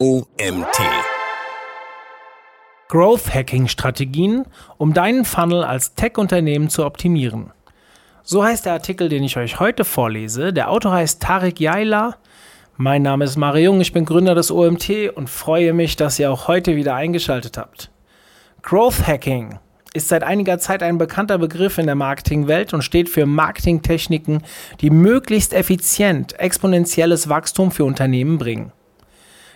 OMT. Growth Hacking Strategien, um deinen Funnel als Tech-Unternehmen zu optimieren. So heißt der Artikel, den ich euch heute vorlese. Der Autor heißt Tarek Yaila. Mein Name ist Mario Jung, ich bin Gründer des OMT und freue mich, dass ihr auch heute wieder eingeschaltet habt. Growth Hacking ist seit einiger Zeit ein bekannter Begriff in der Marketingwelt und steht für Marketingtechniken, die möglichst effizient exponentielles Wachstum für Unternehmen bringen.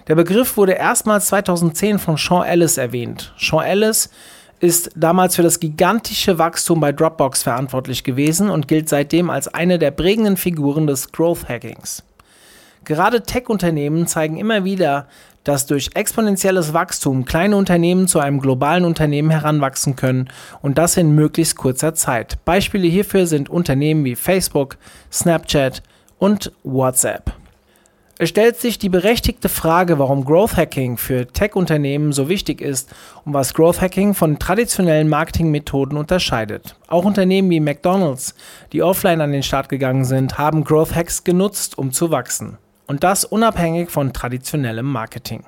Der Begriff wurde erstmals 2010 von Sean Ellis erwähnt. Sean Ellis ist damals für das gigantische Wachstum bei Dropbox verantwortlich gewesen und gilt seitdem als eine der prägenden Figuren des Growth Hackings. Gerade Tech-Unternehmen zeigen immer wieder, dass durch exponentielles Wachstum kleine Unternehmen zu einem globalen Unternehmen heranwachsen können und das in möglichst kurzer Zeit. Beispiele hierfür sind Unternehmen wie Facebook, Snapchat und WhatsApp. Es stellt sich die berechtigte Frage, warum Growth Hacking für Tech-Unternehmen so wichtig ist und was Growth Hacking von traditionellen Marketingmethoden unterscheidet. Auch Unternehmen wie McDonald's, die offline an den Start gegangen sind, haben Growth Hacks genutzt, um zu wachsen. Und das unabhängig von traditionellem Marketing.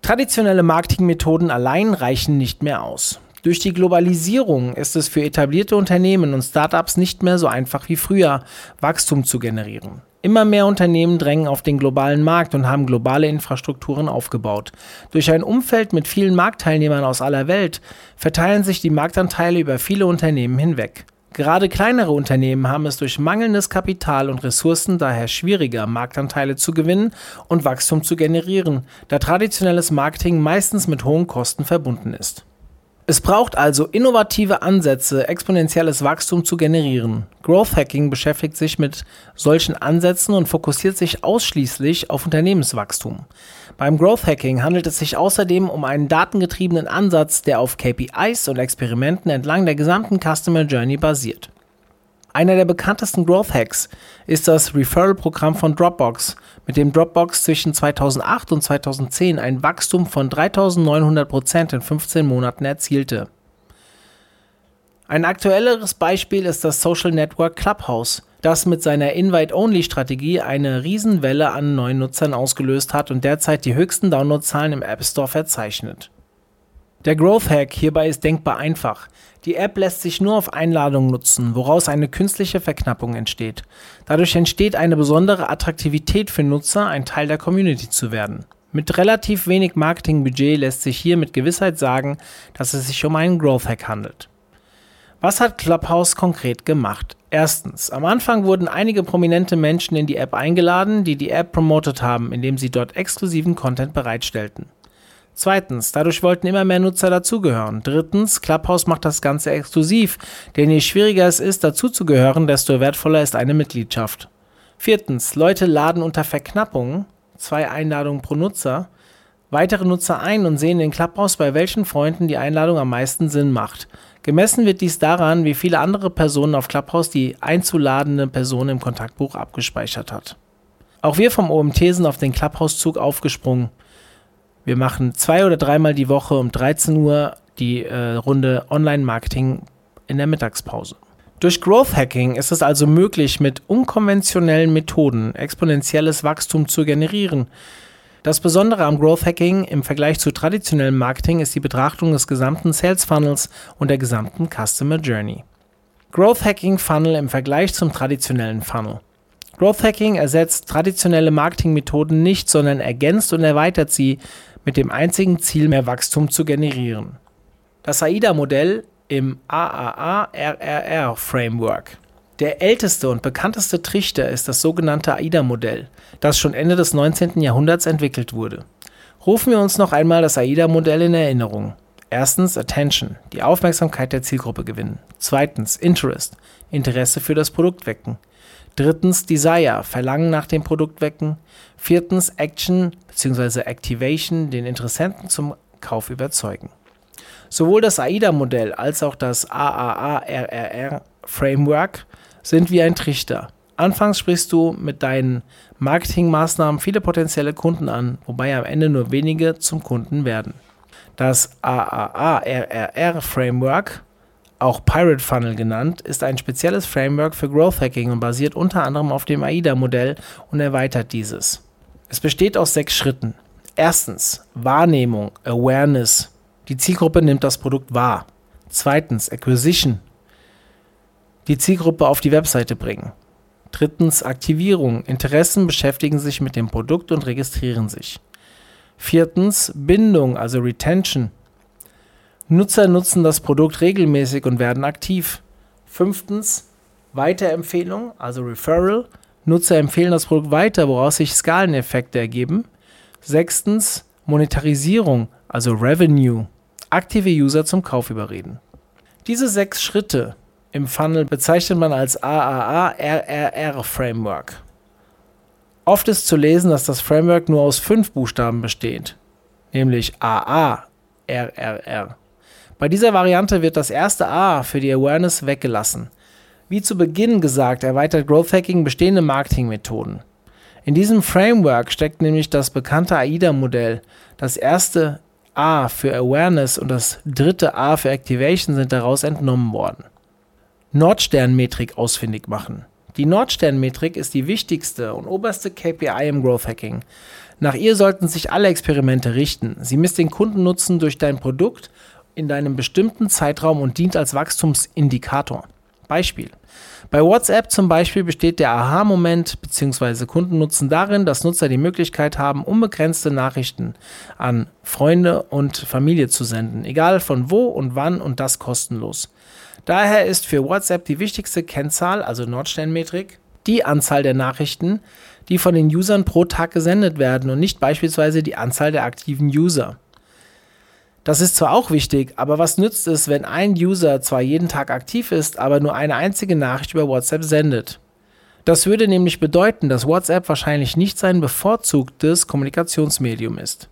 Traditionelle Marketingmethoden allein reichen nicht mehr aus. Durch die Globalisierung ist es für etablierte Unternehmen und Startups nicht mehr so einfach wie früher, Wachstum zu generieren. Immer mehr Unternehmen drängen auf den globalen Markt und haben globale Infrastrukturen aufgebaut. Durch ein Umfeld mit vielen Marktteilnehmern aus aller Welt verteilen sich die Marktanteile über viele Unternehmen hinweg. Gerade kleinere Unternehmen haben es durch mangelndes Kapital und Ressourcen daher schwieriger, Marktanteile zu gewinnen und Wachstum zu generieren, da traditionelles Marketing meistens mit hohen Kosten verbunden ist. Es braucht also innovative Ansätze, exponentielles Wachstum zu generieren. Growth Hacking beschäftigt sich mit solchen Ansätzen und fokussiert sich ausschließlich auf Unternehmenswachstum. Beim Growth Hacking handelt es sich außerdem um einen datengetriebenen Ansatz, der auf KPIs und Experimenten entlang der gesamten Customer Journey basiert. Einer der bekanntesten Growth Hacks ist das Referral-Programm von Dropbox, mit dem Dropbox zwischen 2008 und 2010 ein Wachstum von 3900 Prozent in 15 Monaten erzielte. Ein aktuelleres Beispiel ist das Social Network Clubhouse, das mit seiner Invite-Only-Strategie eine Riesenwelle an neuen Nutzern ausgelöst hat und derzeit die höchsten Downloadzahlen im App Store verzeichnet. Der Growth Hack hierbei ist denkbar einfach. Die App lässt sich nur auf Einladung nutzen, woraus eine künstliche Verknappung entsteht. Dadurch entsteht eine besondere Attraktivität für Nutzer, ein Teil der Community zu werden. Mit relativ wenig Marketingbudget lässt sich hier mit Gewissheit sagen, dass es sich um einen Growth Hack handelt. Was hat Clubhouse konkret gemacht? Erstens, am Anfang wurden einige prominente Menschen in die App eingeladen, die die App promotet haben, indem sie dort exklusiven Content bereitstellten. Zweitens, dadurch wollten immer mehr Nutzer dazugehören. Drittens, Clubhouse macht das Ganze exklusiv, denn je schwieriger es ist, dazuzugehören, desto wertvoller ist eine Mitgliedschaft. Viertens, Leute laden unter Verknappung, zwei Einladungen pro Nutzer, weitere Nutzer ein und sehen in Clubhouse, bei welchen Freunden die Einladung am meisten Sinn macht. Gemessen wird dies daran, wie viele andere Personen auf Clubhouse die einzuladende Person im Kontaktbuch abgespeichert hat. Auch wir vom OMT sind auf den Clubhouse-Zug aufgesprungen. Wir machen zwei oder dreimal die Woche um 13 Uhr die äh, Runde Online-Marketing in der Mittagspause. Durch Growth Hacking ist es also möglich, mit unkonventionellen Methoden exponentielles Wachstum zu generieren. Das Besondere am Growth Hacking im Vergleich zu traditionellem Marketing ist die Betrachtung des gesamten Sales Funnels und der gesamten Customer Journey. Growth Hacking Funnel im Vergleich zum traditionellen Funnel. Growth Hacking ersetzt traditionelle Marketingmethoden nicht, sondern ergänzt und erweitert sie mit dem einzigen Ziel, mehr Wachstum zu generieren. Das AIDA-Modell im AAA-RRR-Framework. Der älteste und bekannteste Trichter ist das sogenannte AIDA-Modell, das schon Ende des 19. Jahrhunderts entwickelt wurde. Rufen wir uns noch einmal das AIDA-Modell in Erinnerung. Erstens Attention, die Aufmerksamkeit der Zielgruppe gewinnen. Zweitens Interest, Interesse für das Produkt wecken. Drittens Desire, Verlangen nach dem Produkt wecken. Viertens Action bzw. Activation, den Interessenten zum Kauf überzeugen. Sowohl das AIDA-Modell als auch das AAA-RRR-Framework sind wie ein Trichter. Anfangs sprichst du mit deinen Marketingmaßnahmen viele potenzielle Kunden an, wobei am Ende nur wenige zum Kunden werden. Das AAA-RRR-Framework auch Pirate Funnel genannt, ist ein spezielles Framework für Growth Hacking und basiert unter anderem auf dem AIDA-Modell und erweitert dieses. Es besteht aus sechs Schritten. Erstens Wahrnehmung, Awareness. Die Zielgruppe nimmt das Produkt wahr. Zweitens Acquisition. Die Zielgruppe auf die Webseite bringen. Drittens Aktivierung. Interessen beschäftigen sich mit dem Produkt und registrieren sich. Viertens Bindung, also Retention. Nutzer nutzen das Produkt regelmäßig und werden aktiv. Fünftens Weiterempfehlung, also Referral. Nutzer empfehlen das Produkt weiter, woraus sich Skaleneffekte ergeben. Sechstens Monetarisierung, also Revenue. Aktive User zum Kauf überreden. Diese sechs Schritte im Funnel bezeichnet man als AAA-RRR-Framework. Oft ist zu lesen, dass das Framework nur aus fünf Buchstaben besteht, nämlich AA-RRR. Bei dieser Variante wird das erste A für die Awareness weggelassen. Wie zu Beginn gesagt, erweitert Growth Hacking bestehende Marketingmethoden. In diesem Framework steckt nämlich das bekannte AIDA-Modell. Das erste A für Awareness und das dritte A für Activation sind daraus entnommen worden. Nordsternmetrik ausfindig machen. Die Nordsternmetrik ist die wichtigste und oberste KPI im Growth Hacking. Nach ihr sollten sich alle Experimente richten. Sie misst den Kundennutzen durch dein Produkt in deinem bestimmten Zeitraum und dient als Wachstumsindikator. Beispiel. Bei WhatsApp zum Beispiel besteht der Aha-Moment bzw. Kundennutzen darin, dass Nutzer die Möglichkeit haben, unbegrenzte Nachrichten an Freunde und Familie zu senden, egal von wo und wann und das kostenlos. Daher ist für WhatsApp die wichtigste Kennzahl, also Nordsternmetrik, die Anzahl der Nachrichten, die von den Usern pro Tag gesendet werden und nicht beispielsweise die Anzahl der aktiven User. Das ist zwar auch wichtig, aber was nützt es, wenn ein User zwar jeden Tag aktiv ist, aber nur eine einzige Nachricht über WhatsApp sendet? Das würde nämlich bedeuten, dass WhatsApp wahrscheinlich nicht sein bevorzugtes Kommunikationsmedium ist.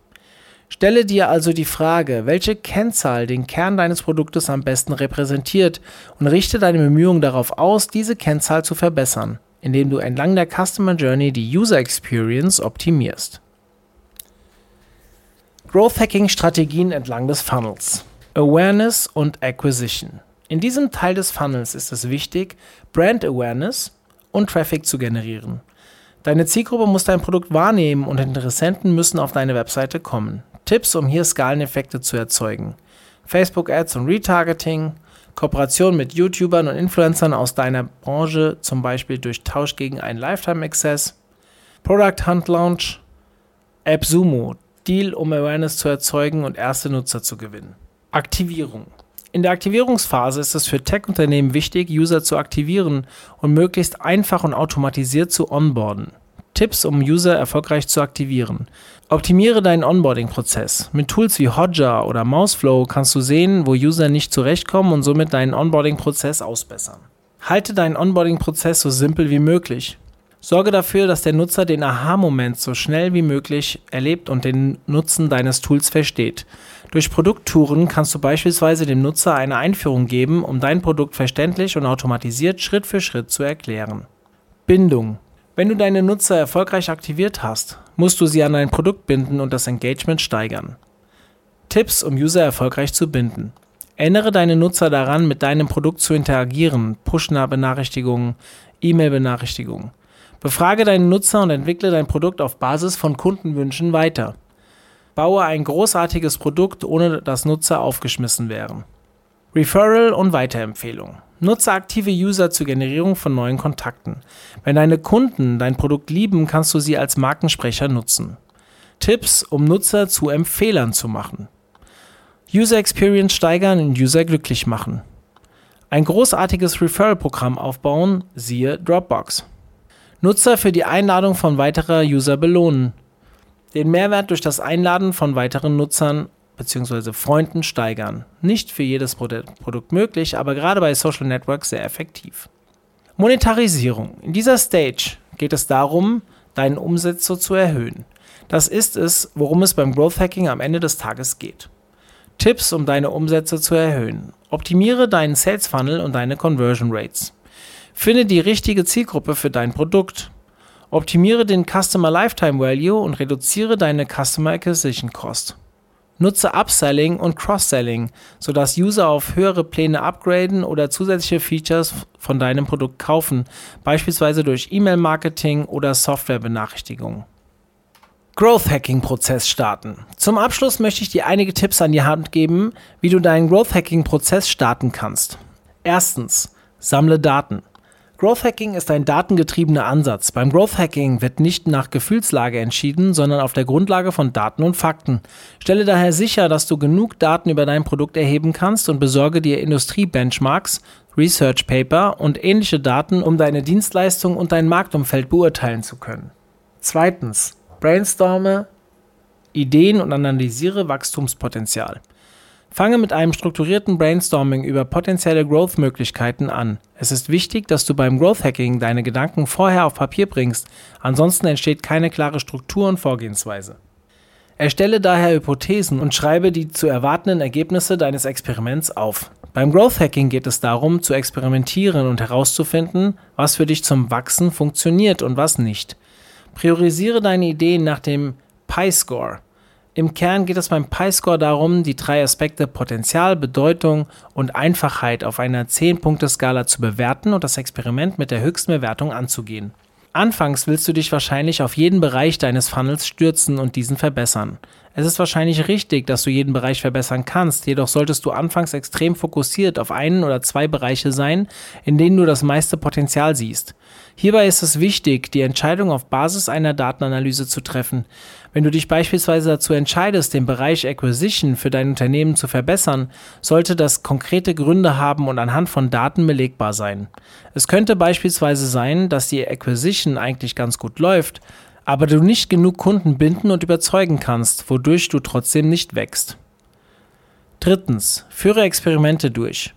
Stelle dir also die Frage, welche Kennzahl den Kern deines Produktes am besten repräsentiert und richte deine Bemühungen darauf aus, diese Kennzahl zu verbessern, indem du entlang der Customer Journey die User Experience optimierst. Growth Hacking Strategien entlang des Funnels. Awareness und Acquisition. In diesem Teil des Funnels ist es wichtig, Brand Awareness und Traffic zu generieren. Deine Zielgruppe muss dein Produkt wahrnehmen und Interessenten müssen auf deine Webseite kommen. Tipps, um hier Skaleneffekte zu erzeugen. Facebook Ads und Retargeting, Kooperation mit YouTubern und Influencern aus deiner Branche, zum Beispiel durch Tausch gegen einen Lifetime Access, Product Hunt Launch, AppSumo, Deal, um Awareness zu erzeugen und erste Nutzer zu gewinnen. Aktivierung. In der Aktivierungsphase ist es für Tech-Unternehmen wichtig, User zu aktivieren und möglichst einfach und automatisiert zu onboarden. Tipps, um User erfolgreich zu aktivieren. Optimiere deinen Onboarding-Prozess. Mit Tools wie Hotjar oder Mouseflow kannst du sehen, wo User nicht zurechtkommen und somit deinen Onboarding-Prozess ausbessern. Halte deinen Onboarding-Prozess so simpel wie möglich. Sorge dafür, dass der Nutzer den Aha-Moment so schnell wie möglich erlebt und den Nutzen deines Tools versteht. Durch Produkttouren kannst du beispielsweise dem Nutzer eine Einführung geben, um dein Produkt verständlich und automatisiert Schritt für Schritt zu erklären. Bindung. Wenn du deine Nutzer erfolgreich aktiviert hast, musst du sie an dein Produkt binden und das Engagement steigern. Tipps, um User erfolgreich zu binden. Erinnere deine Nutzer daran, mit deinem Produkt zu interagieren, Push-Benachrichtigungen, E-Mail-Benachrichtigungen. Befrage deinen Nutzer und entwickle dein Produkt auf Basis von Kundenwünschen weiter. Baue ein großartiges Produkt, ohne dass Nutzer aufgeschmissen wären. Referral und Weiterempfehlung. Nutze aktive User zur Generierung von neuen Kontakten. Wenn deine Kunden dein Produkt lieben, kannst du sie als Markensprecher nutzen. Tipps, um Nutzer zu Empfehlern zu machen. User Experience steigern und User glücklich machen. Ein großartiges Referral-Programm aufbauen, siehe Dropbox. Nutzer für die Einladung von weiterer User belohnen. Den Mehrwert durch das Einladen von weiteren Nutzern bzw. Freunden steigern. Nicht für jedes Produkt möglich, aber gerade bei Social Networks sehr effektiv. Monetarisierung. In dieser Stage geht es darum, deinen Umsatz so zu erhöhen. Das ist es, worum es beim Growth Hacking am Ende des Tages geht. Tipps, um deine Umsätze zu erhöhen. Optimiere deinen Sales Funnel und deine Conversion Rates. Finde die richtige Zielgruppe für dein Produkt. Optimiere den Customer Lifetime Value und reduziere deine Customer Acquisition Cost. Nutze Upselling und Cross-Selling, sodass User auf höhere Pläne upgraden oder zusätzliche Features von deinem Produkt kaufen, beispielsweise durch E-Mail-Marketing oder Software-Benachrichtigungen. Growth Hacking Prozess starten. Zum Abschluss möchte ich dir einige Tipps an die Hand geben, wie du deinen Growth Hacking Prozess starten kannst. Erstens, sammle Daten. Growth Hacking ist ein datengetriebener Ansatz. Beim Growth Hacking wird nicht nach Gefühlslage entschieden, sondern auf der Grundlage von Daten und Fakten. Stelle daher sicher, dass du genug Daten über dein Produkt erheben kannst und besorge dir Industrie-Benchmarks, Research Paper und ähnliche Daten, um deine Dienstleistung und dein Marktumfeld beurteilen zu können. Zweitens, brainstorme Ideen und analysiere Wachstumspotenzial. Fange mit einem strukturierten Brainstorming über potenzielle Growth-Möglichkeiten an. Es ist wichtig, dass du beim Growth Hacking deine Gedanken vorher auf Papier bringst, ansonsten entsteht keine klare Struktur und Vorgehensweise. Erstelle daher Hypothesen und schreibe die zu erwartenden Ergebnisse deines Experiments auf. Beim Growth Hacking geht es darum, zu experimentieren und herauszufinden, was für dich zum Wachsen funktioniert und was nicht. Priorisiere deine Ideen nach dem Pi-Score. Im Kern geht es beim Pi-Score darum, die drei Aspekte Potenzial, Bedeutung und Einfachheit auf einer 10-Punkte-Skala zu bewerten und das Experiment mit der höchsten Bewertung anzugehen. Anfangs willst du dich wahrscheinlich auf jeden Bereich deines Funnels stürzen und diesen verbessern. Es ist wahrscheinlich richtig, dass du jeden Bereich verbessern kannst, jedoch solltest du anfangs extrem fokussiert auf einen oder zwei Bereiche sein, in denen du das meiste Potenzial siehst. Hierbei ist es wichtig, die Entscheidung auf Basis einer Datenanalyse zu treffen. Wenn du dich beispielsweise dazu entscheidest, den Bereich Acquisition für dein Unternehmen zu verbessern, sollte das konkrete Gründe haben und anhand von Daten belegbar sein. Es könnte beispielsweise sein, dass die Acquisition eigentlich ganz gut läuft, aber du nicht genug Kunden binden und überzeugen kannst, wodurch du trotzdem nicht wächst. Drittens, führe Experimente durch.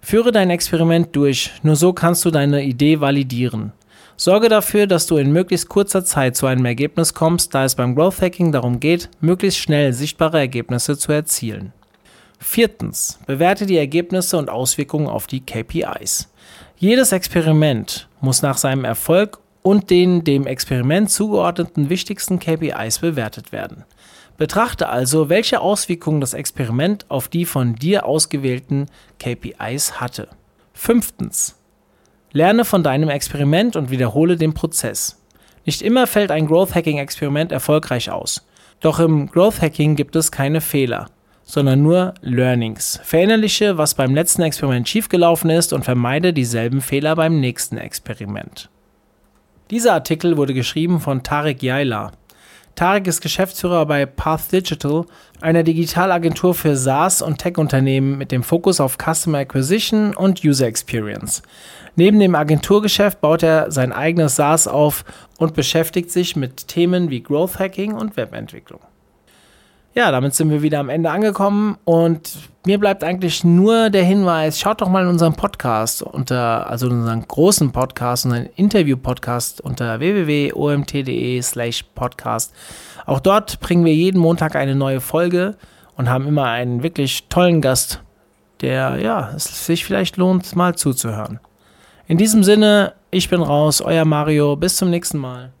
Führe dein Experiment durch, nur so kannst du deine Idee validieren. Sorge dafür, dass du in möglichst kurzer Zeit zu einem Ergebnis kommst, da es beim Growth Hacking darum geht, möglichst schnell sichtbare Ergebnisse zu erzielen. Viertens, bewerte die Ergebnisse und Auswirkungen auf die KPIs. Jedes Experiment muss nach seinem Erfolg und den dem Experiment zugeordneten wichtigsten KPIs bewertet werden. Betrachte also, welche Auswirkungen das Experiment auf die von dir ausgewählten KPIs hatte. Fünftens. Lerne von deinem Experiment und wiederhole den Prozess. Nicht immer fällt ein Growth Hacking Experiment erfolgreich aus. Doch im Growth Hacking gibt es keine Fehler, sondern nur Learnings. Verinnerliche, was beim letzten Experiment schiefgelaufen ist und vermeide dieselben Fehler beim nächsten Experiment. Dieser Artikel wurde geschrieben von Tarek Yaila. Tarek ist Geschäftsführer bei Path Digital, einer Digitalagentur für SaaS und Tech-Unternehmen mit dem Fokus auf Customer Acquisition und User Experience. Neben dem Agenturgeschäft baut er sein eigenes SaaS auf und beschäftigt sich mit Themen wie Growth Hacking und Webentwicklung. Ja, damit sind wir wieder am Ende angekommen und mir bleibt eigentlich nur der Hinweis, schaut doch mal in unseren Podcast unter, also in unseren großen Podcast, unseren Interview-Podcast unter www.omt.de slash podcast. Auch dort bringen wir jeden Montag eine neue Folge und haben immer einen wirklich tollen Gast, der, ja, es sich vielleicht lohnt, mal zuzuhören. In diesem Sinne, ich bin raus, euer Mario, bis zum nächsten Mal.